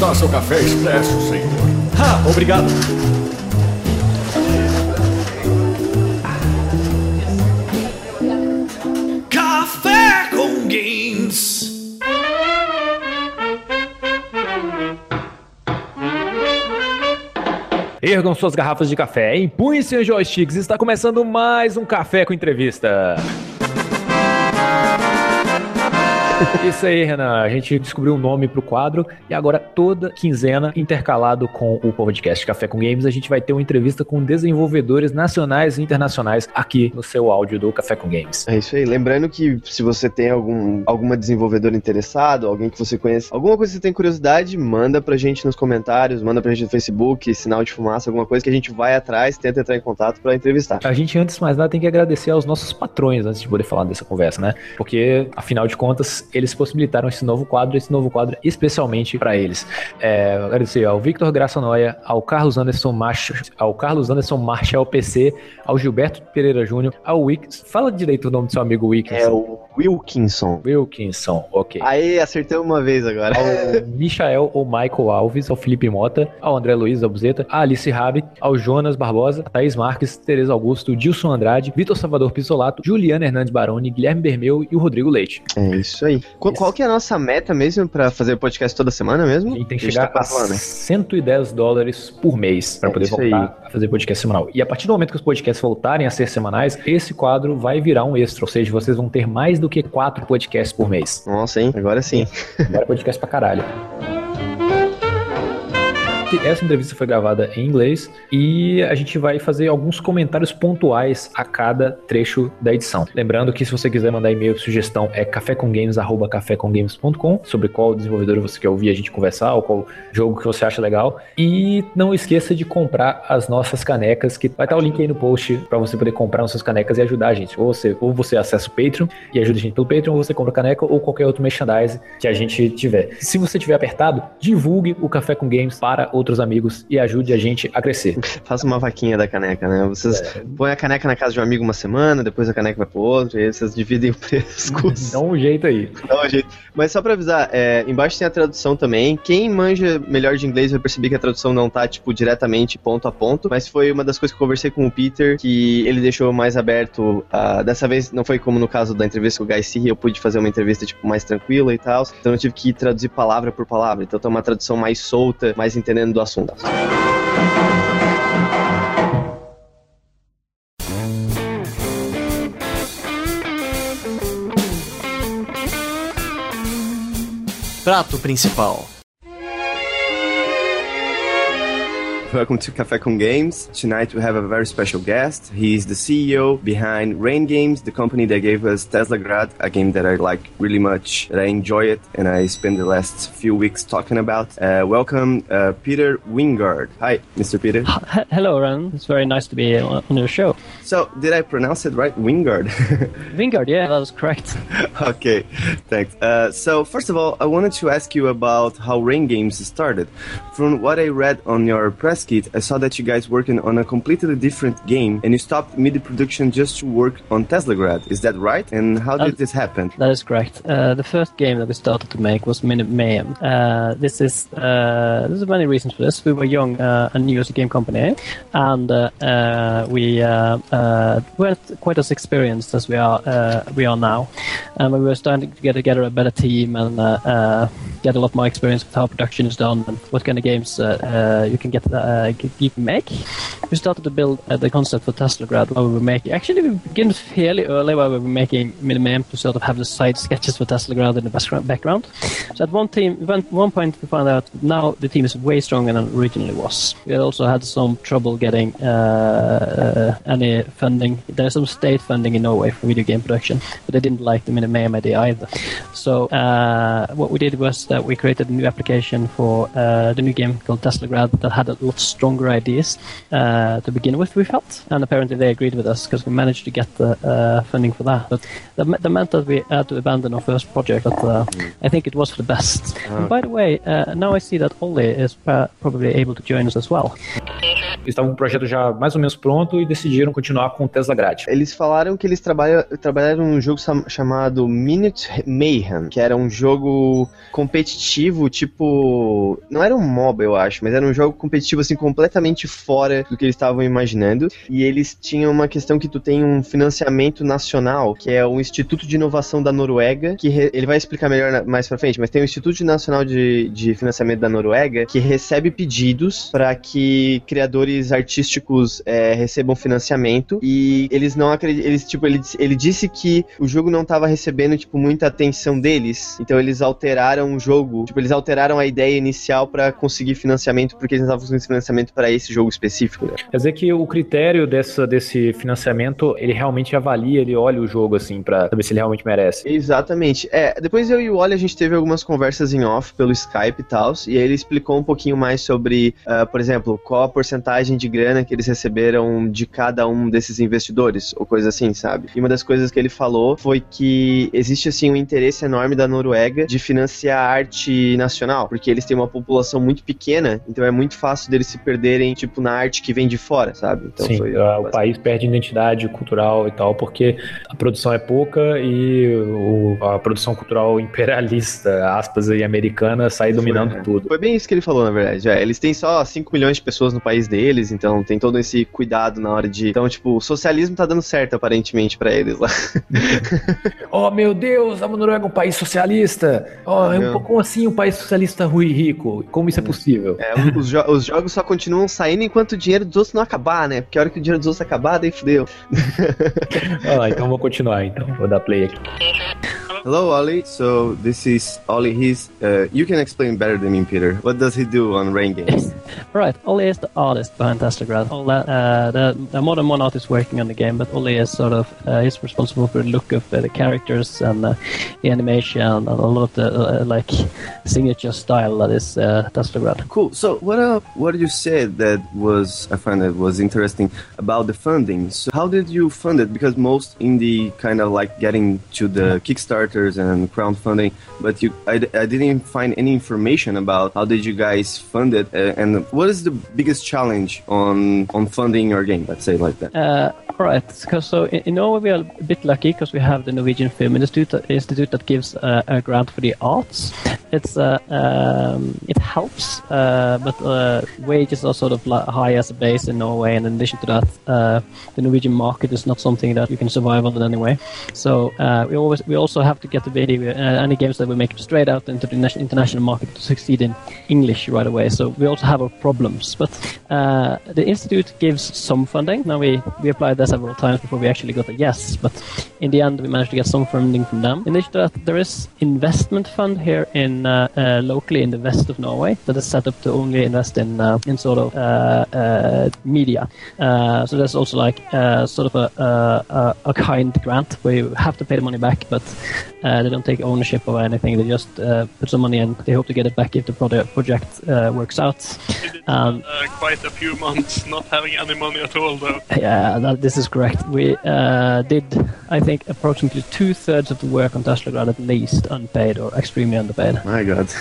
Está seu café expresso, senhor. Ah, obrigado. Café com Games. Ergam suas garrafas de café, empunhem seus joysticks. Está começando mais um Café com Entrevista. Isso aí, Renan. A gente descobriu um nome pro quadro e agora toda quinzena, intercalado com o podcast Café com Games, a gente vai ter uma entrevista com desenvolvedores nacionais e internacionais aqui no seu áudio do Café com Games. É isso aí. Lembrando que se você tem algum alguma desenvolvedora interessado, alguém que você conhece, alguma coisa que você tem curiosidade, manda pra gente nos comentários, manda pra gente no Facebook, sinal de fumaça, alguma coisa que a gente vai atrás, tenta entrar em contato pra entrevistar. A gente, antes de mais nada, tem que agradecer aos nossos patrões antes de poder falar dessa conversa, né? Porque, afinal de contas, eles possibilitaram esse novo quadro, esse novo quadro especialmente para eles. É, agradecer ao Victor Graça Noia, ao Carlos Anderson Marcha, ao Carlos Anderson Marshall PC, ao Gilberto Pereira Júnior, ao Wix. Fala direito o nome do seu amigo Wilkinson. É o Wilkinson. Wilkinson, ok. Aí, acertei uma vez agora. Ao Michael ou Michael Alves, ao Felipe Mota, ao André Luiz Albuzeta, a Alice Rabi, ao Jonas Barbosa, a Thaís Marques, Tereza Augusto, Dilson Andrade, Vitor Salvador Pisolato, Juliana Hernandes Baroni, Guilherme Bermeu e o Rodrigo Leite. É isso aí. Qu- Qual que é a nossa meta mesmo pra fazer o podcast toda semana mesmo? A gente tem que A gente chegar tá a falando, né? 110 dólares por mês para É poder voltar a fazer podcast semanal. E a partir do momento que os podcasts voltarem a ser semanais, esse quadro vai virar um extra, ou seja, vocês vão ter mais do que quatro podcasts por mês. Nossa, hein? Agora sim. Agora é podcast pra caralho. Essa entrevista foi gravada em inglês e a gente vai fazer alguns comentários pontuais a cada trecho da edição. Lembrando que se você quiser mandar e-mail, sugestão é cafécomgames@cafécomgames.com sobre qual desenvolvedor você quer ouvir a gente conversar ou qual jogo que você acha legal. E não esqueça de comprar as nossas canecas, que vai estar o link aí no post para você poder comprar nossas canecas e ajudar a gente. Ou você, ou você acessa o Patreon e ajuda a gente pelo Patreon, ou você compra caneca ou qualquer outro merchandise que a gente tiver. Se você tiver apertado, divulgue o Café com Games para outros amigos e ajude a gente a crescer. Faça uma vaquinha da caneca, né? Vocês põem a caneca na casa de um amigo uma semana, depois a caneca vai pro outro, e aí vocês dividem o preço. Dá um jeito aí. Dá um jeito. Mas só pra avisar, é, embaixo tem a tradução também. Quem manja melhor de inglês vai perceber que a tradução não tá, tipo, diretamente ponto a ponto. Mas foi uma das coisas que eu conversei com o Peter, que ele deixou mais aberto. ah, dessa vez não foi como no caso da entrevista com o Guy Seary, eu pude fazer uma entrevista, tipo, mais tranquila e tal. Então eu tive que traduzir palavra por palavra. Então tem uma tradução mais solta, mais entendendo do assunto. Prato principal. Welcome to Café com Games. Tonight we have a very special guest. He is the CEO behind Rain Games, the company that gave us Tesla Grad, a game that I like really much, that I enjoy it, and I spent the last few weeks talking about. Uh, welcome, uh, Peter Wingard. Hi, Mr. Peter. Hello, Ron. It's very nice to be on on your show. So, did I pronounce it right? Wingard. Wingard, yeah, that was correct. okay, thanks. Uh, so, first of all, I wanted to ask you about how Rain Games started. From what I read on your press kit, I saw that you guys working on a completely different game, and you stopped mid-production just to work on Tesla Grad. Is that right? And how did Um, this happen? That is correct. Uh, the first game that we started to make was Minute Mayhem. Uh, this is uh, there's many reasons for this. We were young uh, and new as a game company, and uh, uh, we uh, uh, weren't quite as experienced as we are uh, we are now. And we were starting to get together a better team and uh, uh, get a lot more experience with how production is done and what kind of games uh, uh, you can get uh, you can make. We started to build uh, the concept for Tesla Grad while we were making. Actually, we began fairly early while we were making Minimum to sort of have the side sketches for Tesla Grad in the background-. So at one team, one, point we found out now the team is way stronger than originally was. We also had some trouble getting uh, uh, any funding. There's some state funding in Norway for video game production, but they didn't like the Minimum idea either. So uh, what we did was that we created a new application for uh, the new game called Tesla Grad that had a lot stronger ideas uh, to begin with. We felt, and apparently they agreed with us because we managed to get the uh, funding for that. But that, me- that meant that we had to abandon our first project. But uh, I think it was for the best. And by the way, uh, now I see that Ollie is uh, probably able to join us as well. Eles estavam com o projeto já mais ou menos pronto e decidiram continuar com o Tesla grátis. Eles falaram que eles trabalham, trabalharam num jogo chamado Minute Mayhem, que era um jogo competitivo, tipo. Não era um MOBA, eu acho, mas era um jogo competitivo, assim, completamente fora do que eles estavam imaginando. E eles tinham uma questão que tu tem um financiamento nacional, que é o Instituto de Inovação da Noruega, que re- ele vai explicar melhor na- mais pra frente, mas tem o Instituto Nacional de, de Financiamento da Noruega, que recebe pedidos para que criadores artísticos é, recebam financiamento e eles não acreditam, eles tipo ele, ele disse que o jogo não estava recebendo tipo muita atenção deles, então eles alteraram o jogo, tipo eles alteraram a ideia inicial para conseguir financiamento porque eles não estavam conseguindo financiamento para esse jogo específico. Né? Quer dizer que o critério dessa, desse financiamento, ele realmente avalia, ele olha o jogo assim, pra saber se ele realmente merece. Exatamente. É, depois eu e o Oli a gente teve algumas conversas em off pelo Skype e tal, e aí ele explicou um pouquinho mais sobre, ah, por exemplo, qual a porcentagem de grana que eles receberam de cada um desses investidores, ou coisa assim, sabe? E uma das coisas que ele falou foi que existe assim um interesse enorme da Noruega de financiar a arte nacional, porque eles têm uma população muito pequena, então é muito fácil deles se perderem, tipo, na arte que vem de fora, sabe? Então Sim, foi ah, o país perde identidade cultural e tal, porque a produção é pouca e o- a produção cultural imperialista, aspas aí, americana, sai dominando Foi, é. tudo. Foi bem isso que ele falou, na verdade. É, eles têm só 5 milhões de pessoas no país deles, então tem todo esse cuidado na hora de. Então, tipo, o socialismo tá dando certo, aparentemente, pra eles lá. Oh, meu Deus, a Noruega é um país socialista. Oh, é um pouco assim um país socialista ruim e rico. Como isso é possível? É, os, jo- os jogos só continuam saindo enquanto o dinheiro dos outros não acabar, né? Porque a hora que o dinheiro dos outros acabar, daí fudeu. Ah, então vou continuar, então. Vou dar play aqui. Hello, Ollie. So this is Ollie. He's uh, you can explain better than me, Peter. What does he do on Rain Games? Right, Ollie is the artist behind Tastrograd. All that, uh, the, the more than one artist working on the game, but Ollie is sort of uh, he's responsible for the look of uh, the characters and uh, the animation and a lot of the uh, like signature style that is uh. Cool. So what uh, what you said that was I find that was interesting about the funding. So how did you fund it? Because most indie kind of like getting to the Kickstarters and crowdfunding, but you I, I didn't find any information about how did you guys fund it uh, and what is the biggest challenge on on funding your game? Let's say like that. Uh, right, 'cause so in, in Norway we are a bit lucky because we have the Norwegian Film Institute, uh, Institute that gives uh, a grant for the arts. It's uh, um, it helps, but wages are sort of high as a base in Norway, and in addition to that, the Norwegian market is not something that you can survive on in any way. So we always we also have to get the video uh, any games that we make straight out into the nation- international market to succeed in English right away. So we also have our problems, but uh, the institute gives some funding. Now we we applied there several times before we actually got a yes, but in the end we managed to get some funding from them. In that, there is investment fund here in uh, uh, locally in the west of Norway that is set up to only invest in uh, in sort of uh, media. So there's also like sort of a, a, a a kind grant where you have to pay the money back, but uh, they don't take ownership of anything. They just uh, put some money in. They hope to get it back if the project project uh, works out. Um, uh, quite a few months not having any money at all, though. yeah, that, this is correct. We uh, did, I think, approximately two thirds of the work on Teslagrad at least unpaid or extremely underpaid. My God.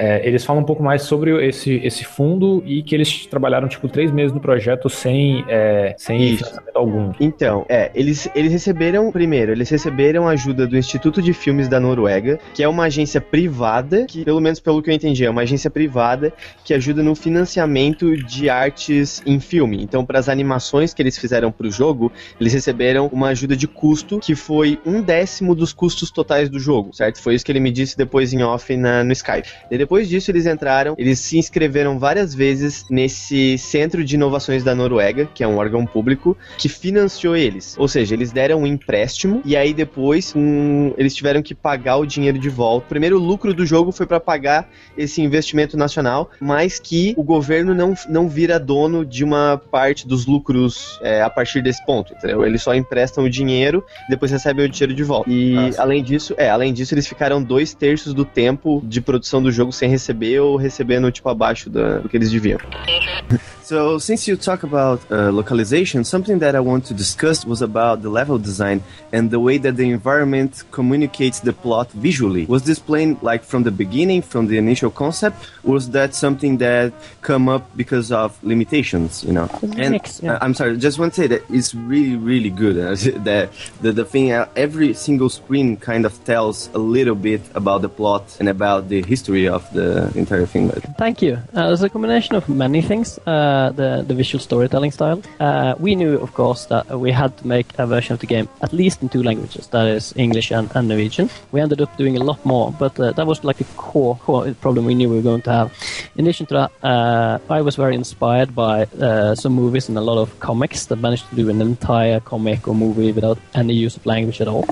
É, eles falam um pouco mais sobre esse, esse fundo e que eles trabalharam, tipo, três meses no projeto sem, é, sem Isso. financiamento algum. Então, é, eles, eles receberam, primeiro, eles receberam ajuda do Instituto de Filmes da Noruega, que é uma agência privada, que, pelo menos pelo que eu entendi, é uma agência privada que ajuda no financiamento de artes em filme. Então, para as animações que eles fizeram para o jogo, eles receberam uma ajuda de custo que foi um décimo dos custos totais do jogo, certo? Foi isso que ele me disse depois em off na, no Skype. E depois disso, eles entraram, eles se inscreveram várias vezes nesse Centro de Inovações da Noruega, que é um órgão público, que financiou eles. Ou seja, eles deram um empréstimo e aí depois um, eles tiveram que pagar o dinheiro de volta. O primeiro lucro do jogo foi para pagar esse investimento nacional, mas que o governo não, não vira dono de uma parte dos lucros é, a partir desse ponto, entendeu? Eles só emprestam o dinheiro e depois recebem o dinheiro de volta. E Nossa. além disso, é, além disso, eles ficaram dois terços do tempo de produção do jogo sem receber ou recebendo, tipo, abaixo da- do que eles deviam. So, since you talk about uh, localization, something that I want to discuss was about the level design and the way that the environment communicates the plot visually. Was this planned like from the beginning, from the initial concept? Was that something that come up because of limitations? You know, and mix, yeah. uh, I'm sorry, just want to say that it's really, really good. Uh, that the the thing, uh, every single screen kind of tells a little bit about the plot and about the history of the entire thing. Thank you. Uh, it's a combination of many things. Uh, the the visual storytelling style. Uh, we knew, of course, that we had to make a version of the game at least in two languages. That is English and, and Norwegian. We ended up doing a lot more, but uh, that was like a core core problem we knew we were going to have. In addition to that, uh, I was very inspired by uh, some movies and a lot of comics that managed to do an entire comic or movie without any use of language at all.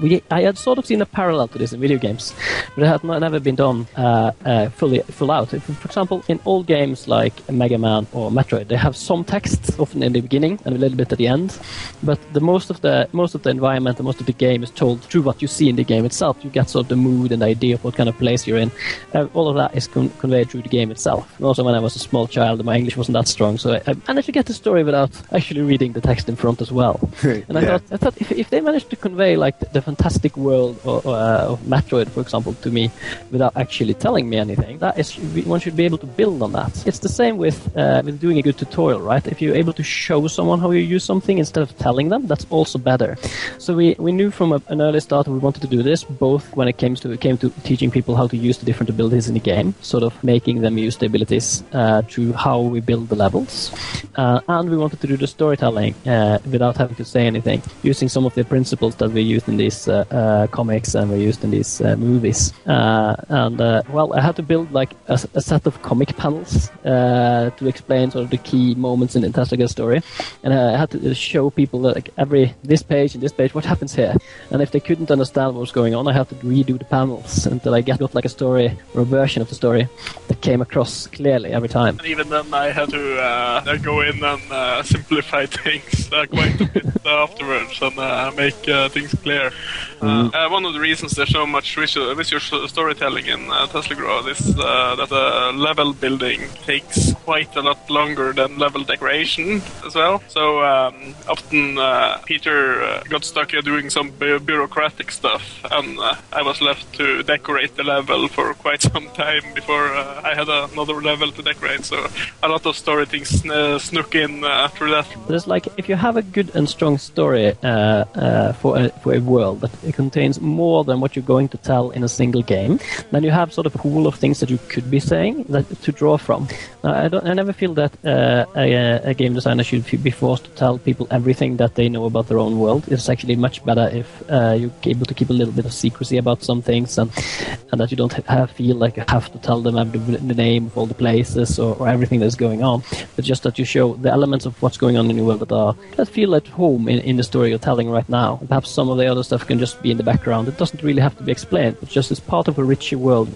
We, I had sort of seen a parallel to this in video games, but it had not, never been done uh, uh, fully full out. If, for example, in old games like Mega Man or Metroid, they have some text often in the beginning and a little bit at the end, but the most of the most of the environment and most of the game is told through what you see in the game itself. You get sort of the mood and the idea of what kind of place you're in. Uh, all of that is con- conveyed through the game itself. And also, when I was a small child, my English wasn't that strong, so I, I managed to get the story without actually reading the text in front as well. And I Yeah. thought, I thought if, if they managed to convey like the, the fantastic world or, or, uh, of Metroid, for example, to me without actually telling me anything, that is one should be able to build on that. It's the same with uh, with doing a good tutorial, right? If you're able to show someone how you use something instead of telling them, that's also better. So we, we knew from a, an early start we wanted to do this, both when it came to it came to teaching people how to use the different abilities in the game, sort of making them use the abilities uh, through how we build the levels, uh, and we wanted to do the storytelling uh, without having to say anything, using some of the principles that we used in these uh, uh, comics and were used in these uh, movies. And well, I had to build like a, a set of comic panels to explain sort of the key moments in the Testaga story, and I had to show people like every this page and this page what happens here, and if they couldn't understand what was going on, I had to redo the panels until I got like a story or a version of the story that came across clearly every time. And even then, I had to uh, go in and uh, simplify things uh, quite a bit afterwards and make things clear. Uh, uh, one of the reasons there's so much visual, visual storytelling in uh, Tesla Grow is uh, that uh, level building takes quite a lot longer than level decoration as well. So um, often uh, Peter uh, got stuck doing some bu- bureaucratic stuff, and I was left to decorate the level for quite some time before I had another level to decorate. So a lot of story things snuck in through that. It's like if you have a good and strong story for a, for a world that it contains more than what you're going to tell in a single game, then you have sort of a pool of things that you could be saying that to draw from. Now, I don't. I never feel that uh, a, a game designer should be forced to tell people everything that they know about their own world. It's actually much better if uh, you're able to keep a little bit of secrecy about some things, and and that you don't have feel like you have to tell them every, the name of all the places or, or everything that's going on, but just that you show the elements of what's going on in your world that are that feel at home in, in the story you're telling right now. Perhaps some of the other stuff can just be in the background. It doesn't really have to be explained, but just as part of a richer world.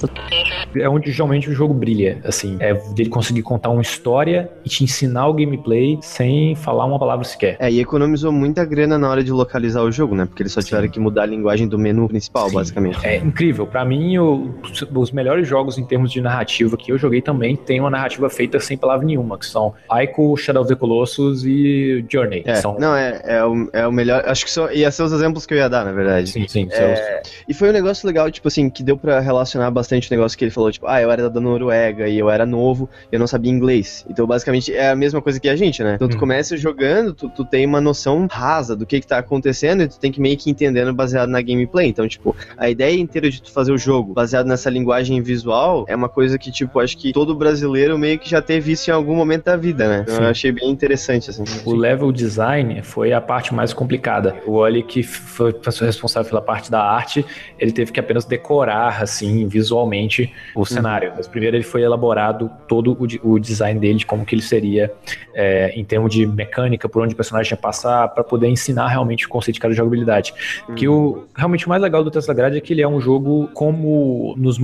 É onde geralmente o jogo brilha, assim, é dele conseguir contar uma história e te ensinar o gameplay sem falar uma palavra sequer. É, e economizou muita grana na hora de localizar o jogo, né? Porque eles só tiveram que mudar a linguagem do menu principal, Sim. basicamente. É incrível. Pra mim, o- os melhores jogos em termos de narrativa que eu joguei também tem uma narrativa feita sem palavra nenhuma, que são Ico, Shadow of the Colossus e Journey. É, São, não, é, é, o, é o melhor. Acho que só ia ser os exemplos que eu ia dar, na verdade. Sim, sim. É, e foi um negócio legal, tipo assim, que deu pra relacionar bastante o negócio que ele falou, tipo, ah, eu era da Noruega e eu era novo e eu não sabia inglês. Então, basicamente, é a mesma coisa que a gente, né? Então, tu Hum. começa jogando, tu, tu tem uma noção rasa do que que tá acontecendo e tu tem que meio que entendendo baseado na gameplay. Então, tipo, a ideia inteira de tu fazer o jogo baseado nessa linguagem visual é uma coisa que, tipo, acho que todo brasileiro meio que já teve isso em algum momento da vida, né? Então, Sim. eu achei bem interessante, assim. O level design foi a parte mais complicada. O Oli, que foi responsável pela parte da arte, ele teve que apenas decorar, assim, visualmente o cenário. Mas primeiro ele foi elaborado todo o, o design dele, de como que ele seria é, em termos de mecânica, por onde o personagem ia passar, para poder ensinar realmente o conceito de cada jogabilidade. Que o realmente o mais legal do Tesla Grade é que ele é um jogo como nos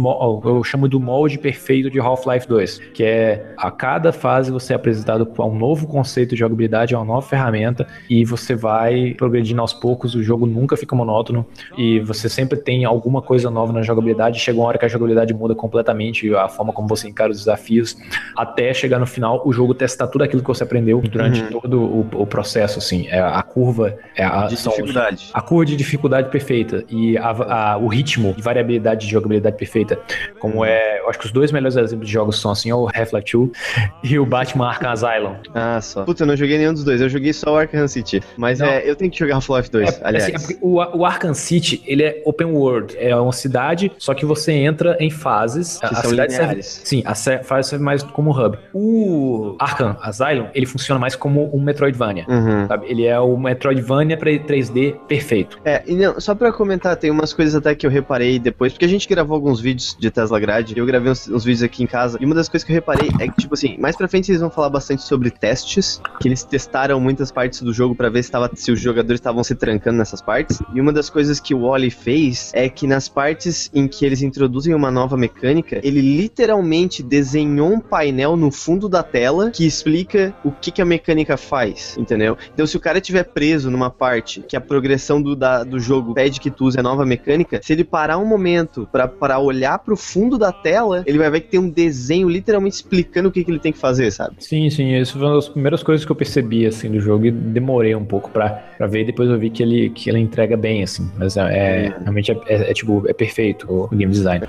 eu chamo do molde perfeito de Half-Life 2, que é a cada fase você é apresentado a um novo conceito de jogabilidade, a uma nova ferramenta e você vai progredindo aos poucos, o jogo nunca fica monótono e você sempre tem alguma coisa nova na jogabilidade. Chega uma hora que a jogabilidade muda completamente, a forma como você encara os desafios, até chegar no final, o jogo testar tudo aquilo que você aprendeu durante todo o, o processo, assim. É, a curva é a, De são dificuldade. a curva de dificuldade perfeita e a- a- o ritmo de variabilidade de jogabilidade perfeita. Como é. Eu acho que os dois melhores exemplos de jogos são assim: é o Half-Life 2 e o Batman Arkham Asylum. Ah, só. Puta, eu não joguei nenhum dos dois. Eu joguei só o Arkham City. Mas Não. é, eu tenho que jogar Half-Life 2, É, aliás. assim, é o, o Arkham City, ele é open world. É uma cidade, só que você entra em fases. Que a são cidade serve, sim, a se- fase serve mais como hub. O Arkham Asylum, ele funciona mais como um Metroidvania. Uhum. Sabe? Ele é o Metroidvania pra 3D perfeito. É, e não, só pra comentar, tem umas coisas até que eu reparei depois, porque a gente gravou alguns vídeos de Tesla Grade, eu gravei uns, uns vídeos aqui em casa, e uma das coisas que eu reparei é que, tipo assim, mais pra frente eles vão falar bastante sobre testes, que eles testaram muitas partes do jogo pra ver se, tava, se os jogadores estavam se trancando nessas partes, e uma das coisas que o Wally fez é que nas partes em que eles introduzem uma nova mecânica, ele literalmente desenhou um painel no fundo da tela que explica o que, que a mecânica faz, entendeu? Então, se o cara estiver preso numa parte que a progressão do, da- do jogo pede que tu use a nova mecânica, se ele parar um momento pra olhar pro fundo da tela, ele vai ver que tem um desenho literalmente explicando o que, que ele tem que fazer, sabe? Sim, sim, isso foi uma das primeiras coisas que eu percebi, assim, do jogo e demorei um pouco pra, ver e depois eu vi que ele, que ele entrega bem, assim, mas é, é- realmente é, é- é, tipo, é perfeito o game design.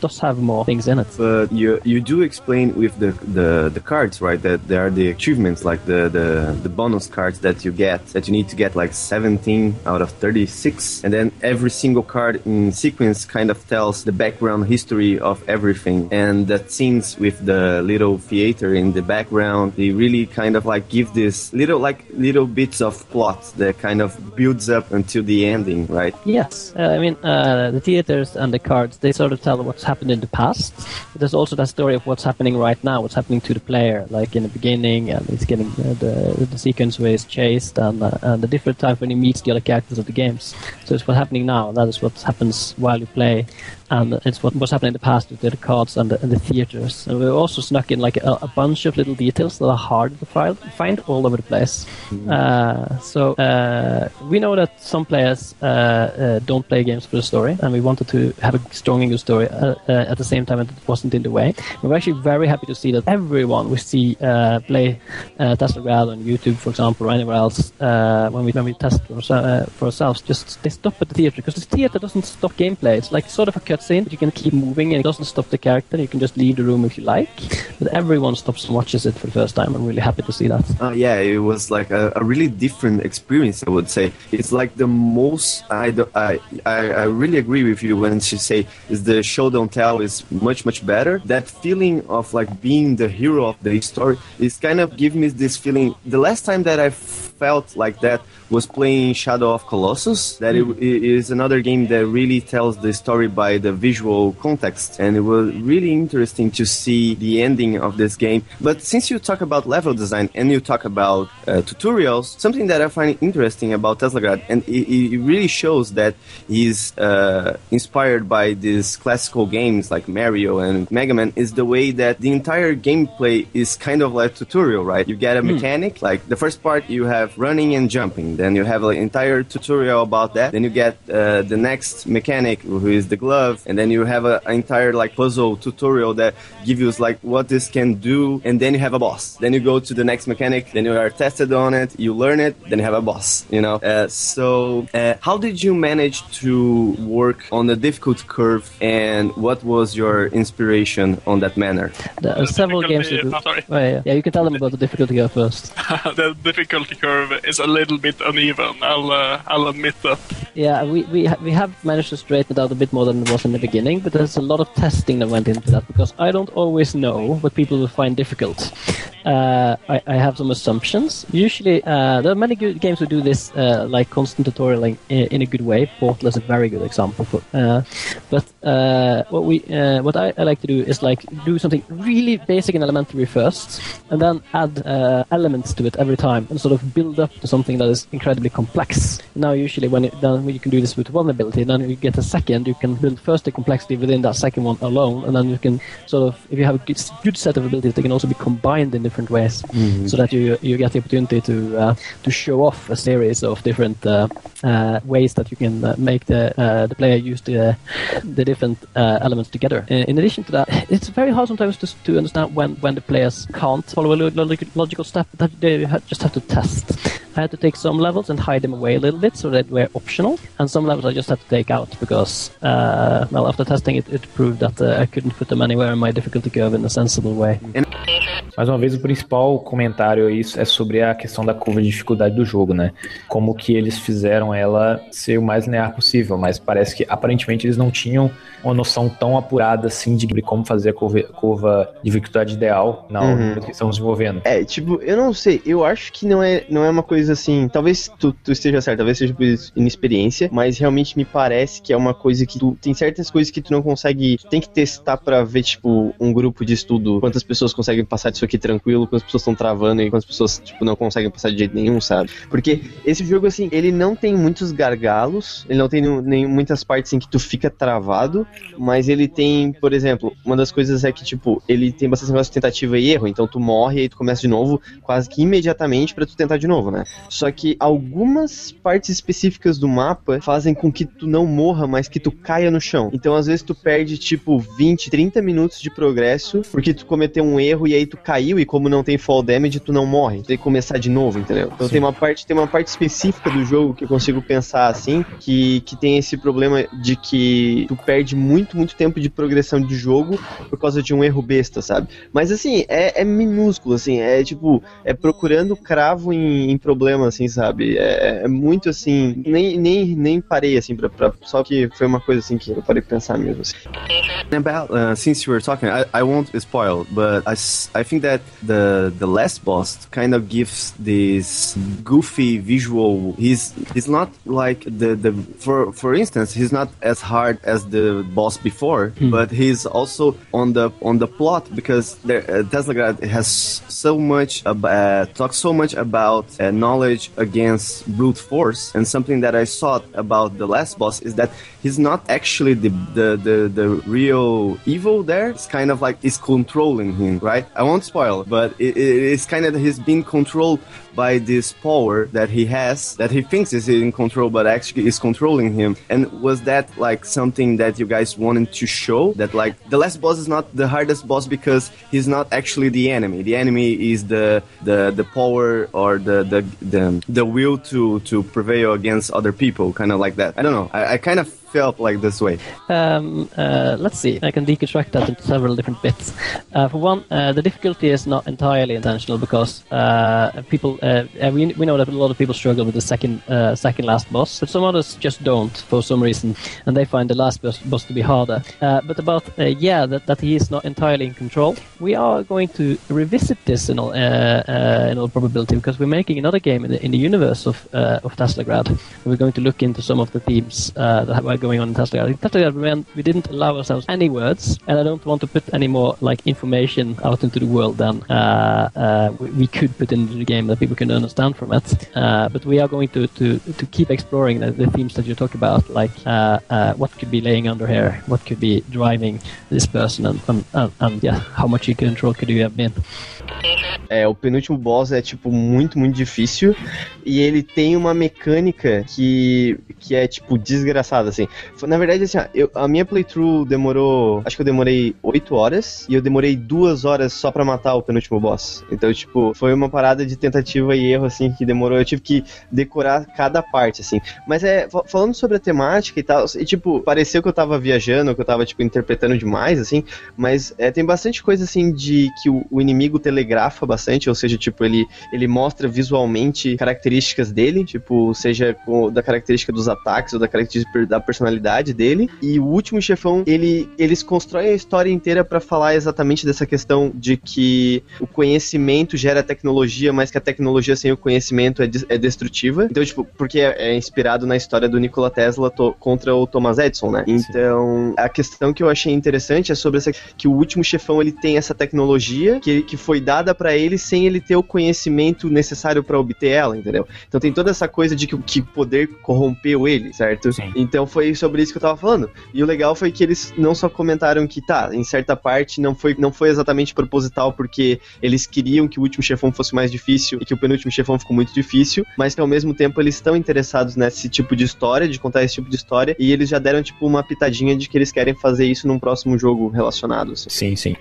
Does have more things in it. But you you do explain with the, the, the cards, right? That there are the achievements, like the, the, the bonus cards that you get, that you need to get like 17 out of 36. And then every single card in sequence kind of tells the background history of everything. And that scenes with the little theater in the background, they really kind of like give this little, like little bits of plot that kind of builds up until the ending, right? Yes, uh, I mean uh, the theaters and the cards. They sort of tell what's happened in the past. But there's also that story of what's happening right now, what's happening to the player. Like in the beginning, and he's getting uh, the the sequence where he's chased, and uh, and the different times when he meets the other characters of the games. So it's what's happening now. That is what happens while you play. And it's what was happening in the past with the cards and the, and the theaters. And we also snuck in like a, a bunch of little details that are hard to find, find all over the place. Uh, so uh, we know that some players uh, uh, don't play games for the story, and we wanted to have a strong English story uh, at the same time that it wasn't in the way. We're actually very happy to see that everyone we see play uh, Tesla Grad on YouTube, for example, or anywhere else when we when we test for, for ourselves, just they stop at the theater because the theater doesn't stop gameplay. It's like sort of a cutscene, but you can keep moving and it doesn't stop the character. You can just leave the room if you like. But everyone stops and watches it for the first time. I'm really happy to see that. Uh, yeah, it was like a, a really different experience. I would say it's like the most. I, I I really agree with you when she say is the show don't tell is much much better. That feeling of like being the hero of the story is kind of give me this feeling. The last time that I felt like that was playing Shadow of Colossus. That it, it is another game that really tells the story by the visual context, and it was really interesting to see the ending of this game. But since you talk about level design and you talk about uh, tutorials, something that I find interesting about Teslagrad, and it, it really shows that he's uh, inspired by these classical games like Mario and Mega Man, is the way that the entire gameplay is kind of like tutorial, right? You get a mechanic, like the first part you have running and jumping, then you have an entire tutorial about that, then you get uh, the next mechanic who is the glove, and then you have a- an entire like puzzle tutorial that gives you like what this can do, and then you have a boss. Then you go to the next mechanic, then you are tested on it, you learn it, then you have a boss. You know. Uh, so uh, how did you manage to work on the difficulty curve, and what was your inspiration on that manner? There are several games. difficulty- that do- oh, sorry. Oh, yeah, yeah, you can tell them about the difficulty here first. the difficulty curve is a little bit uneven. I'll uh, I'll admit that. Yeah, we we ha- we have managed to straighten it out a bit more than it was in the beginning, but there's a lot of testing that went into that because I don't always know what people will find difficult. Uh, I, I have some assumptions. Usually, uh, there are many good games who do this, uh, like constant tutorialing in, in a good way. Portal is a very good example for. Uh, but uh, what we uh, what I, I like to do is like do something really basic and elementary first, and then add elements to it every time, and sort of build up to something that is incredibly complex. Now, usually, when, it, then you can do this with one ability, then you get a second, you can build first the complexity within that second one alone, and then you can sort of, if you have a good, set of abilities, they can also be combined in different ways, so that you you get the opportunity to uh, to show off a series of different uh, uh, ways that you can uh, make the uh, the player use the the different uh, elements together. In, in addition to that, it's very hard sometimes to, to understand when, when the players can't follow a logical step that they just have to test. I had to take some levels and hide them away a little bit so that were optional, and some levels I just had to take out because, uh, well, after testing it, it proved that uh, I couldn't put them anywhere in my difficulty curve in a sensible way. Mais uma vez, o principal comentário aí é sobre a questão da curva de dificuldade do jogo, né? Como que eles fizeram ela ser o mais linear possível, mas parece que aparentemente eles não tinham uma noção tão apurada assim de como fazer a curva, curva de dificuldade ideal na hora Uhum. que estão desenvolvendo. É, tipo, eu não sei, eu acho que não é, não é uma coisa assim. Talvez tu, tu esteja certo, talvez seja por inexperiência, mas realmente me parece que é uma coisa que tu. Tem certas coisas que tu não consegue. Tem que testar pra ver, tipo, um grupo de estudo, quantas pessoas conseguem passar disso aqui tranquilo, quantas pessoas estão travando e quantas pessoas, tipo, não conseguem passar de jeito nenhum, sabe? Porque esse jogo, assim, ele não tem muitos gargalos, ele não tem nem muitas partes em que tu fica travado, mas ele tem, por exemplo, uma das coisas é que, tipo, ele tem bastante negócio de tentativa e erro, então tu morre e aí tu começa de novo quase que imediatamente pra tu tentar de novo, né? Só que algumas partes específicas do mapa fazem com que tu não morra, mas que tu caia no chão. Então, às vezes, tu perde, tipo, 20, 30 minutos de progresso porque tu cometeu um erro e aí tu caiu e como não tem fall damage, tu não morre. Tu tem que começar de novo, entendeu? Então tem uma parte, tem uma parte específica do jogo que eu consigo pensar assim, que, que tem esse problema de que tu perde muito, muito tempo de progressão de jogo por causa de um erro besta, sabe? Mas assim, é, é minúsculo, assim, é tipo, é procurando cravo em, em problema, assim, sabe? É, é muito assim, nem, nem, nem parei, assim, pra, pra- só que foi uma coisa assim que eu parei pra pensar mesmo, assim. About uh, since you were talking, I, I won't spoil, but I think that the the last boss kind of gives this goofy visual. He's he's not like the the for for instance, he's not as hard as the boss before, but he's also on the on the plot because there, uh, Tesla Grad has so much ab- uh, talks so much about uh, knowledge against brute force, and something that I thought about the last boss is that he's not actually the the the, the real evil there. It's kind of like it's controlling him, right? I won't spoil, but it, it- it's kind of he's being controlled by this power that he has that he thinks is in control, but actually is controlling him. And was that like something that you guys wanted to show that like the last boss is not the hardest boss because he's not actually the enemy. The enemy is the the the power or the the the, the will to to prevail against other people, kind of like that. I don't know. I, I kind of felt like this way. Um, uh, let's see. I can deconstruct that into several different bits. Uh, for one, uh, the difficulty is not entirely intentional because uh, people uh, uh, we, we know that a lot of people struggle with the second second last boss, but some others just don't for some reason, and they find the last boss, boss to be harder. But about yeah, that, that he is not entirely in control. We are going to revisit this in all in all probability because we're making another game in the, in the universe of of Teslagrad. We're going to look into some of the themes that were going on in. In Teslagrad, we, didn't allow ourselves any words, and I don't want to put any more like information out into the world than uh, uh, we, we could put into the game that people can understand from it. Uh, but we are going to to, to keep exploring the, the themes that you talk about, like uh, uh, what could be laying under here, what could be driving this person, and and, and, and yeah, how much in control could you have been? É, o penúltimo boss é, tipo, muito, muito difícil. E ele tem uma mecânica que, que é, tipo, desgraçada, assim. Na verdade, assim, ó, eu, a minha playthrough demorou. Acho que eu demorei 8 horas. E eu demorei 2 horas só pra matar o penúltimo boss. Então, tipo, foi uma parada de tentativa e erro, assim, que demorou. Eu tive que decorar cada parte, assim. Mas é, fa- falando sobre a temática e tal, e, tipo, pareceu que eu tava viajando, que eu tava, tipo, interpretando demais, assim. Mas é, tem bastante coisa, assim, de que o, o inimigo telegrafa bastante, ou seja, tipo, ele, ele mostra visualmente características dele, tipo, seja com- da característica dos ataques ou da característica da personalidade dele. E o último chefão, ele, eles constroem a história inteira pra falar exatamente dessa questão de que o conhecimento gera tecnologia, mas que a tecnologia sem o conhecimento é, des- é destrutiva. Então, tipo, porque é, é inspirado na história do Nikola Tesla to- contra o Thomas Edison, né? Então, a questão que eu achei interessante é sobre essa que o último chefão ele tem essa tecnologia que, que foi dada pra ele sem ele ter o conhecimento necessário pra obter ela, entendeu? Então tem toda essa coisa de que o poder corrompeu ele, certo? Sim. Então foi foi sobre isso que eu tava falando. E o legal foi que eles não só comentaram que, tá, em certa parte não foi, não foi exatamente proposital, porque eles queriam que o último chefão fosse mais difícil e que o penúltimo chefão ficou muito difícil, mas que ao mesmo tempo eles estão interessados nesse tipo de história, de contar esse tipo de história, e eles já deram, tipo, uma pitadinha de que eles querem fazer isso num próximo jogo relacionado. Assim. Sim, sim.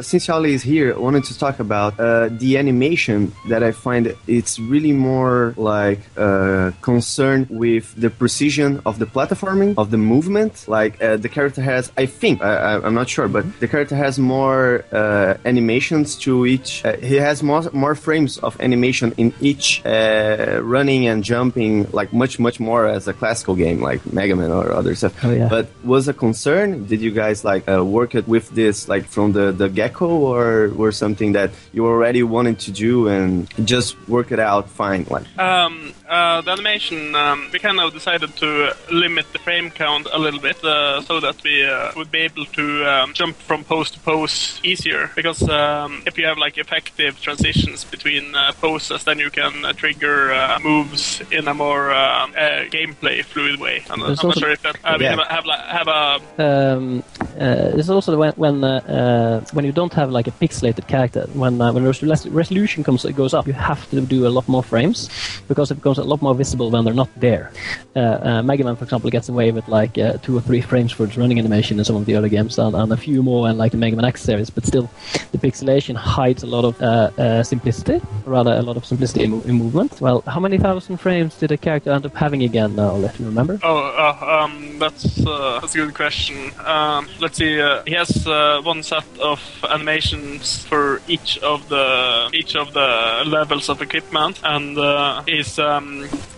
Since Oli is here, I wanted to talk about uh, the animation that I find it's really more like uh, concerned with the precision of the platforming, of the movement. Like uh, the character has, I think, I, I, I'm not sure, but the character has more uh, animations to each. Uh, he has more more frames of animation in each uh, running and jumping, like much much more as a classical game like Mega Man or other stuff. Oh, yeah. But was a concern? Did you guys like uh, work it with this like from the the gecko or were something that you already wanted to do and just work it out fine? Like Um, uh, the animation, um, we kind of decided to limit the frame count a little bit uh, so that we uh, would be able to um, jump from pose to pose easier. Because um, if you have like effective transitions between uh, poses, then you can uh, trigger uh, moves in a more uh, uh, gameplay fluid way. I'm, I'm There's not also- sure if that uh, we Yeah. have, a- have, like, have a Um, uh, it's also when when uh, uh, when you don't have like a pixelated character. When uh, when res- resolution comes it goes up, you have to do a lot more frames because it becomes a lot more visible when they're not there. Uh, uh, Mega Man, for example, gets away with like uh, two or three frames for its running animation in some of the other games, and, and a few more in like the Mega Man X series. But still, the pixelation hides a lot of uh, simplicity, rather a lot of simplicity in, in movement. Well, how many thousand frames did a character end up having again? Now, let me remember. Oh, um, that's that's a good question. Um, let's see. He has one set of animations for each of the each of the levels of equipment, and uh, he's um,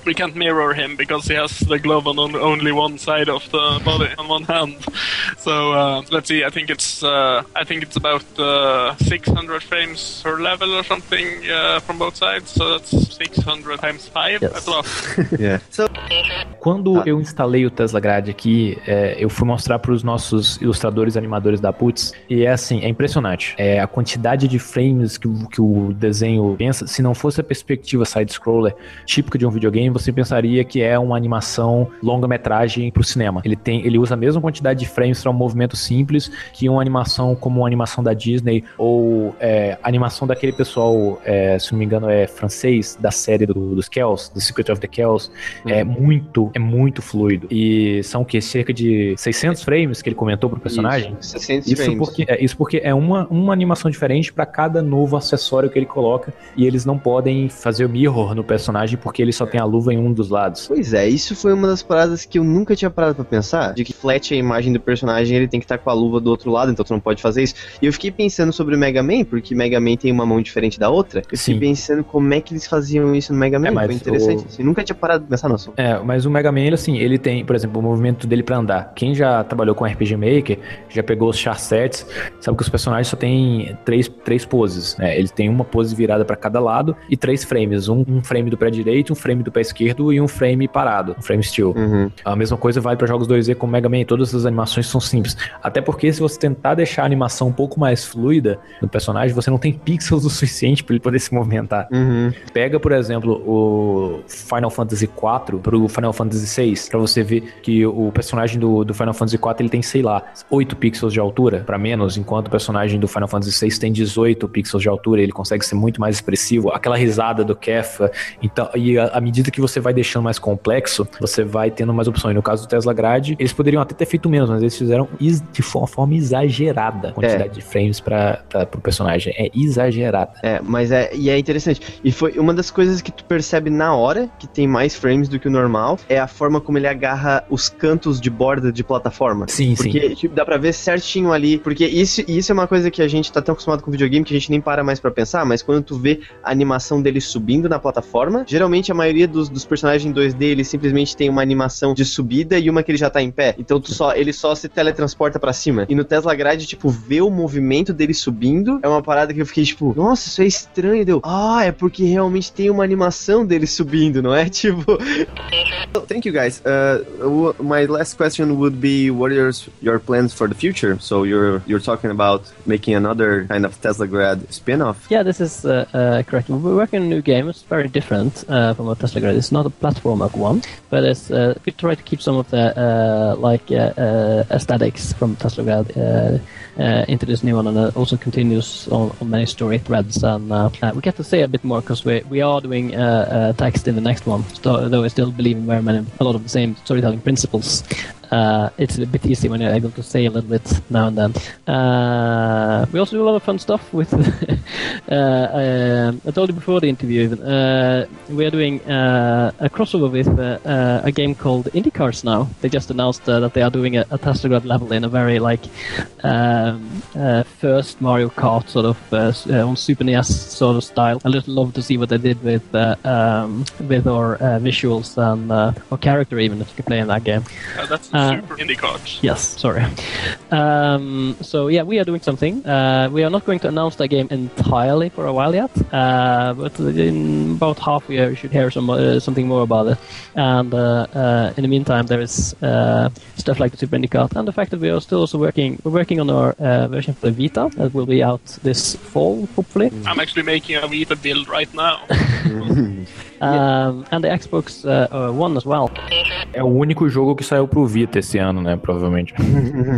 we can't mirror him because he has the glove on on- only one side of the body on one hand. So uh, let's see. I think it's uh, I think it's about uh, 600 frames per level or something uh, from both sides. So that's 600 times five. Yes. Yeah. So Quando eu instalei o Tesla Grade aqui, é, eu fui mostrar para os nossos ilustradores e animadores da Putz, e é assim, é impressionante. É a quantidade de frames que, o- que o desenho pensa. Se não fosse a perspectiva side-scroller típica de um videogame, você pensaria que é uma animação longa-metragem para o cinema. Ele tem, ele usa a mesma quantidade de frames para um movimento simples que uma animação como uma animação da Disney ou é, animação daquele pessoal, é, se não me engano, é francês da série do- dos Kells, The Secret of the Kells. É muito, é muito fluido. E são o quê? Cerca de 600 frames que ele comentou pro personagem? Isso, 600 Isso frames. porque, é, isso porque é uma, uma animação diferente para cada novo acessório que ele coloca e eles não podem fazer o mirror no personagem porque ele só tem a luva em um dos lados. Pois é, isso foi uma das paradas que eu nunca tinha parado pra pensar, de que flat a imagem do personagem, ele tem que estar com a luva do outro lado, então tu não pode fazer isso. E eu fiquei pensando sobre o Mega Man, porque Mega Man tem uma mão diferente da outra. Eu fiquei Sim. pensando como é que eles faziam isso no Mega Man, É, foi interessante. o- assim, nunca tinha parado pra pensar no assunto. É, mas o Mega Man, ele, assim, ele tem, por exemplo, o movimento dele pra andar. Quem já trabalhou com RPG Maker, já pegou os char sets, sabe que os personagens só tem três, três poses, né? Eles têm uma pose virada pra cada lado e três frames. Um, um frame do pé direito, um frame do pé esquerdo e um frame parado, um frame still. Uhum. A mesma coisa vale para jogos 2D como Mega Man, todas as animações são simples. Até porque se você tentar deixar a animação um pouco mais fluida no personagem, você não tem pixels o suficiente para ele poder se movimentar. Uhum. Pega, por exemplo, o Final Fantasy IV pro Final Fantasy VI, pra você ver que o personagem do, do Final Fantasy IV ele tem, sei lá, 8 pixels de altura pra menos, enquanto o personagem do Final Fantasy VI tem 18 pixels de altura, ele consegue ser muito mais expressivo. Aquela risada do Kefka. Então, e à medida que você vai deixando mais complexo, você vai tendo mais opções. No caso do Tesla Grade, eles poderiam até ter feito menos, mas eles fizeram de uma forma exagerada a quantidade de frames para pro personagem. É exagerada. É, mas é, e é interessante. E foi uma das coisas que tu percebe na hora que tem mais frames do que o normal, é a forma como ele agarra os cantos de borda de plataforma. Sim, sim. Porque tipo, dá pra ver certinho ali. Porque isso, isso é uma coisa que a gente tá tão acostumado com videogame que a gente nem para mais pra pensar. Mas quando tu vê a animação dele subindo na plataforma, geralmente a maioria dos, dos personagens em 2D ele simplesmente tem uma animação de subida e uma que ele já tá em pé. Então tu só, ele só se teletransporta pra cima. E no Tesla Grade, tipo, ver o movimento dele subindo é uma parada que eu fiquei tipo, nossa, isso é estranho. Deu, ah, é porque realmente tem uma animação dele subindo, não é? Tipo, Thank you guys. Uh, my last question would be, what are your, your plans for the future? So you're you're talking about making another kind of Tesla grad spin-off. Yeah, this is uh, uh, correct. We're working on a new game. It's very different uh, from a Tesla grade. It's not a platform platformer one, but it's uh, we try to keep some of the uh, like uh, uh, aesthetics from Tesla grade uh, into this new one, and it also continues on, on many story threads. And we get to say a bit more because we we are doing text in the next one, so, though I still believe in very many a lot of the same storytelling principles. Uh, it's a bit easy when you're able to say a little bit now and then. Uh, we also do a lot of fun stuff with. uh, um, I told you before the interview. Even, uh, we are doing uh, a crossover with uh, a game called IndyCars now. They just announced uh, that they are doing a, a Tastrograd level in a very like um, uh, first Mario Kart sort of on Super NES sort of style. I just love to see what they did with uh, um, with our uh, visuals and uh, our character even if you can play in that game. That's Uh, super indie cards. Yes, sorry. Um, so yeah, we are doing something. Uh, we are not going to announce the game entirely for a while yet, uh, but in about half a year you should hear some uh, something more about it. And uh, uh, in the meantime, there is uh, stuff like the Super IndyCar and the fact that we are still also working. We're working on our uh, version for the Vita that will be out this fall, hopefully. I'm actually making a Vita build right now. Um, and the Xbox uh, One as well. É o único jogo que saiu pro Vita esse ano, né? Provavelmente.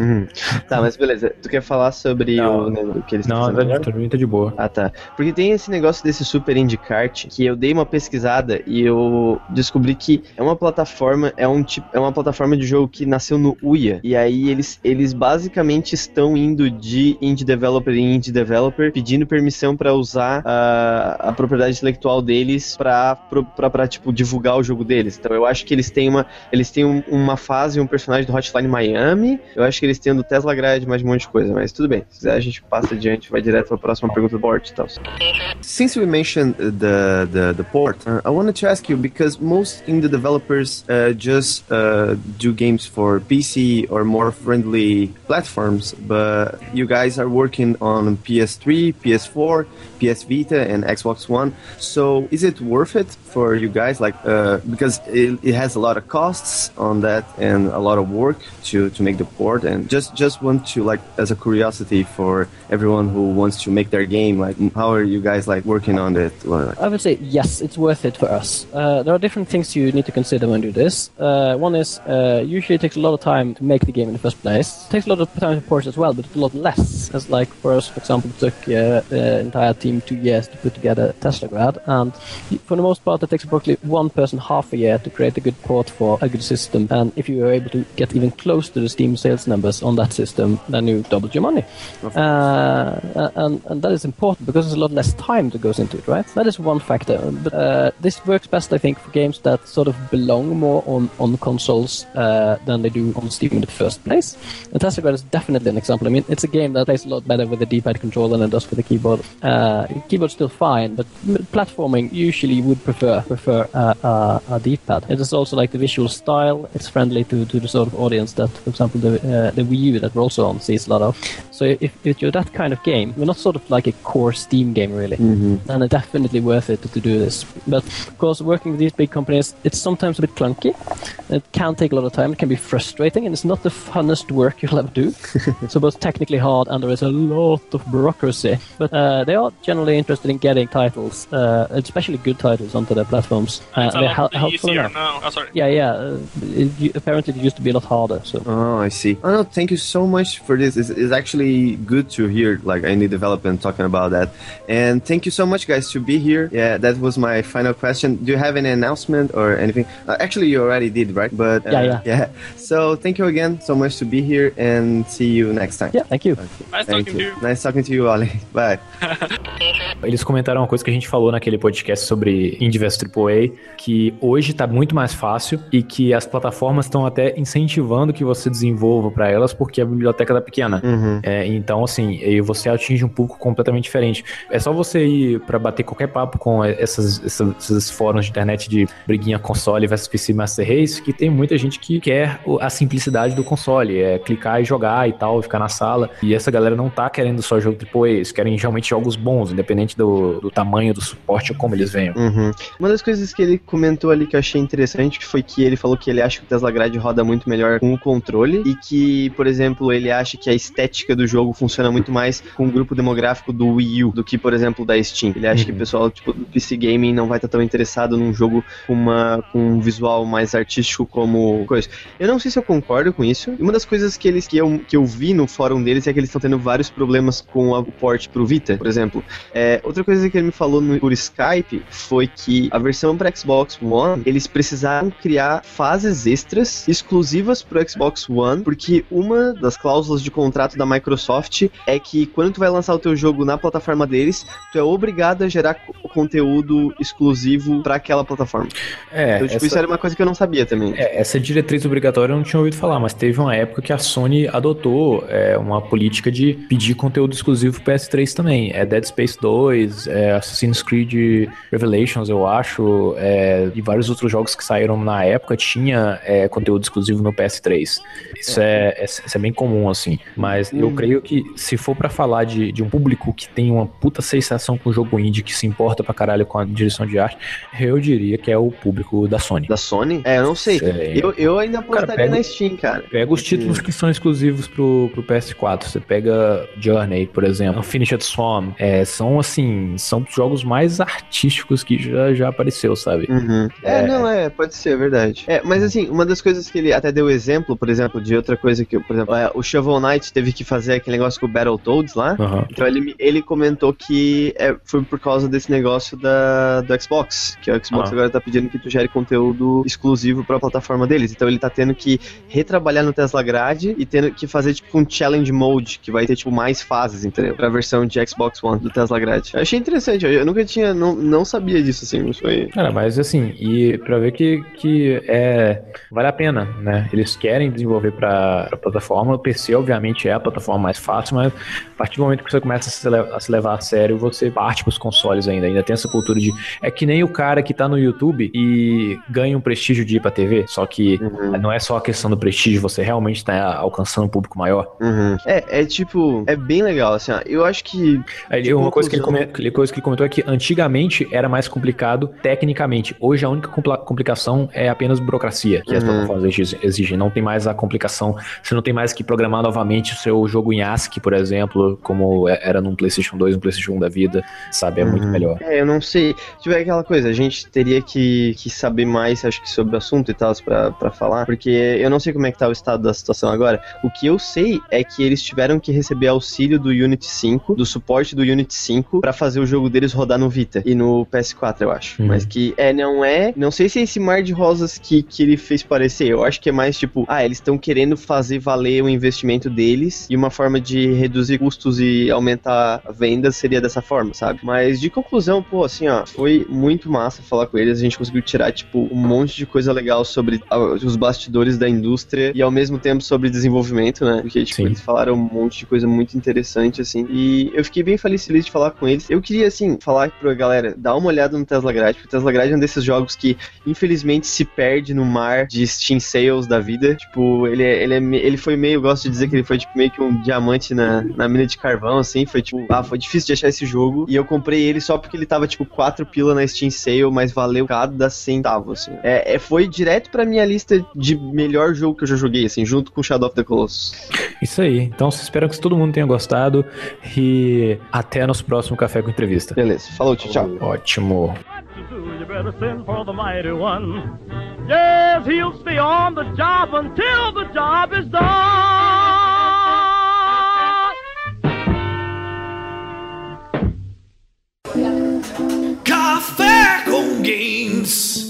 tá, mas beleza. Tu quer falar sobre Não. o, né, o que eles Não, estão fazendo tá, tá de boa. Ah, tá. Porque tem esse negócio desse Super IndyCart que eu dei uma pesquisada e eu descobri que é uma plataforma, é um tipo, é uma plataforma de jogo que nasceu no Uia. E aí eles, eles basicamente estão indo de indie developer em indie developer, pedindo permissão pra usar a, a propriedade intelectual deles pra, pra, tipo, divulgar o jogo deles. Então eu acho que eles têm uma, eles têm um- uma fase, um personagem do Hotline Miami, eu acho que eles têm do Tesla Grade, mais um monte de coisa, mas tudo bem. Se quiser a gente passa adiante, vai direto pra próxima pergunta do board tal. Since we mentioned the the, the port, uh, I wanted to ask you because most indie developers uh, just uh, do games for PC or more friendly platforms, but you guys are working on PS3, PS4, PS Vita, and Xbox One. So is it worth it for you guys? Like uh, because it, it has a lot of costs on that and a lot of work to to make the port, and just just want to like as a curiosity for everyone who wants to make their game. Like how are you guys like working on it? I would say yes, it's worth it for us. Uh, there are different things you need to consider when you do this. Uh, one is uh, usually it takes a lot of time to make the game in the first place. It takes a lot of time to port as well, but a lot less. As like for us, for example, it took uh, the entire team two years to put together Tesla Grad, and for the most part, it takes approximately one person half a year to create a good port for a good system. And if you are able to get even close to the Steam sales numbers on that system, then you doubled your money. Uh, and, and that is important because there's a lot less time that goes into it, right? That is one factor. But uh, this works best, I think, for games that sort of belong more on, on consoles uh, than they do on Steam in the first place. And Tastrograd is definitely an example. I mean, it's a game that plays a lot better with the D-pad controller than it does with the keyboard. Uh, keyboard's still fine, but platforming usually would prefer prefer uh, uh, a D-pad. It is also like the visual style. It's friendly to, to the sort of audience that, for example, the uh, the Wii U that we're also on sees a lot of. So if, if you're that kind of game, we're not sort of like a core Steam game really, then it's definitely worth it to do this. But of course, working with these big companies, it's sometimes a bit clunky. It can take a lot of time. It can be frustrating, and it's not the funnest work you'll ever do. so both technically hard, and there is a lot of bureaucracy. But uh, they are generally interested in getting titles, uh, especially good titles, onto their platforms. Uh, It's a they're lot hel- helpful easier enough. now. Oh, sorry. Yeah, yeah. Uh, it, u- apparently, it used to be a lot harder. So. Oh, I see. Oh no, thank you so much for this. It's, it's actually good to hear like indie development talking about that. And thank you so much, guys, to be here. Yeah, that was my final question. Do you have any announcement or anything? Uh, actually, you already did, right? But uh, Yeah, yeah. So thank you again so much to be here, and see you next time. Yeah, thank you. Nice Thank talking to you. you. Nice talking to you, Ali. Bye. Eles comentaram uma coisa que a gente falou naquele podcast sobre Indie vs AAA, que hoje tá muito mais fácil e que as plataformas estão até incentivando que você desenvolva para elas porque a biblioteca tá pequena. É, então, assim, aí você atinge um público completamente diferente. É só você ir para bater qualquer papo com essas, essas- esses fóruns de internet de briguinha console versus PC Master Race, que tem muita gente que quer a simplicidade do console, é clicar e jogar e tal, ficar na sala. E essa galera não tá querendo só jogo AAA, eles querem realmente jogos bons, independente do, do tamanho do suporte ou como eles venham. Uhum. Uma das coisas que ele comentou ali que eu achei interessante foi que ele falou que ele acha que o Tesla Grade roda muito melhor com o controle e que, por exemplo, ele acha que a estética do jogo funciona muito mais com o grupo demográfico do Wii U do que, por exemplo, da Steam. Ele acha que o pessoal tipo, do PC Gaming não vai estar tão interessado num jogo com, uma, com um visual mais artístico como coisa. Eu não sei se eu concordo com isso. E uma das coisas que eles que eu, que eu vi no fórum deles é que eles estão tendo vários problemas com o port pro Vita, por exemplo. É, outra coisa que ele me falou no, por Skype foi que a versão para Xbox One, eles precisaram criar fases extras exclusivas pro Xbox One, porque uma das cláusulas de contrato da Microsoft é que quando tu vai lançar o teu jogo na plataforma deles, tu é obrigado a gerar co- conteúdo exclusivo para aquela plataforma. É, então, tipo, essa- isso era uma coisa que eu não sabia também. É, essa diretriz obrigatória eu não tinha ouvido falar, mas teve uma época que a Sony adotou é, uma política de pedir conteúdo exclusivo pro PS3 também. É Dead Space 2, é Assassin's Creed Revelations, eu acho, é, e vários outros jogos que saíram na época tinha é, conteúdo exclusivo no PS3. Isso é, é, isso é bem comum, assim. Mas eu creio que se for pra falar de, de um público que tem uma puta sensação com o jogo indie, que se importa pra caralho com a direção de arte, eu diria que é o público da Sony. Da Sony? É, eu não sei. Sei. Eu, eu ainda apostaria pega- na Steam, cara. Pega os títulos que são exclusivos pro, pro PS4. Você pega Journey, por exemplo, Unfinished Swarm. É, são, assim, são os jogos mais artísticos que já, já apareceu, sabe? Uhum. É, É. não, é, pode ser, é verdade. É, mas assim, uma das coisas que ele até deu exemplo, por exemplo, de outra coisa que, por exemplo, é, o Shovel Knight teve que fazer aquele negócio com o Battletoads lá. Aham. Então ele, ele comentou que é, foi por causa desse negócio da, do Xbox, que o Xbox Ah. agora tá pedindo que tu gere conteúdo exclusivo pra plataforma deles. Então ele tá tendo que retrabalhar no Tesla Grade e tendo que fazer tipo um challenge mode, que vai ter tipo mais fases, entendeu? Pra versão de Xbox One do Tesla Grade. Eu achei interessante, eu, eu nunca tinha, não, não sabia disso assim, mas foi... Cara, mas assim, e pra ver que, que é, vale a pena, né? Eles querem desenvolver pra, pra plataforma. O PC, obviamente, é a plataforma mais fácil, mas a partir do momento que você começa a se, le- a se levar a sério, você parte pros consoles ainda. Ainda tem essa cultura de. É que nem o cara que tá no YouTube e ganha um prestígio de ir pra TV, só que Uhum. não é só a questão do prestígio, você realmente tá alcançando um público maior. Uhum. É, é tipo, é bem legal, assim, ó. Eu acho que. Aí, De uma coisa que, ele come- coisa que ele comentou é que antigamente era mais complicado tecnicamente. Hoje a única complicação é apenas burocracia que as Uhum. plataformas exigem-. Não tem mais a complicação. Você não tem mais que programar novamente o seu jogo em ASCII, por exemplo, como é- era num PlayStation 2, um PlayStation 1 da vida. Sabe? É muito Uhum. melhor. É, eu não sei. Tipo, é aquela coisa, a gente teria que, que saber mais, acho que, sobre o assunto e tal, pra, pra falar, porque eu não sei como é que tá o estado da situação agora. O que eu sei é que eles tiveram que receber auxílio do Unity 5, do suporte do Unity 5, pra fazer o jogo deles rodar no Vita e no PS4, eu acho. Uhum. Mas que, é, não é. Não sei se é esse mar de rosas que, que ele fez parecer. Eu acho que é mais tipo, ah, eles estão querendo fazer valer o investimento deles e uma forma de reduzir custos e aumentar a venda seria dessa forma, sabe? Mas de conclusão, pô, assim, ó, foi muito massa falar com eles. A gente conseguiu tirar, tipo, um monte de coisa legal sobre ah, os bastidores da indústria e ao mesmo tempo sobre desenvolvimento, né? Porque, tipo, Sim. eles falaram um monte de coisa muito interessante, assim. E eu fiquei bem feliz, feliz de falar com eles. Eu queria, assim, falar pra galera, dar uma olhada no Tesla Grade, porque o Tesla Grade é um desses jogos que, infelizmente, se perde no mar de Steam Sales da vida. Tipo, ele, é, ele, é, ele foi meio, eu gosto de dizer que ele foi, tipo, meio que um diamante na, na mina de carvão, assim. Foi, tipo, ah, foi difícil de achar esse jogo. E eu comprei ele só porque ele tava, tipo, 4 pila na Steam Sale, mas valeu cada centavo, assim. É, é, foi direto pra minha lista de melhor jogo que eu já joguei, assim, junto com Shadow of the Colossus. Isso aí. Então, espero que todo mundo tenha gostado. E até nosso próximo Café com Entrevista. Beleza, falou, tchau, tchau. Ótimo. You better send for the mighty one. Yes, he'll stay on the job until the job is done. Café com Games.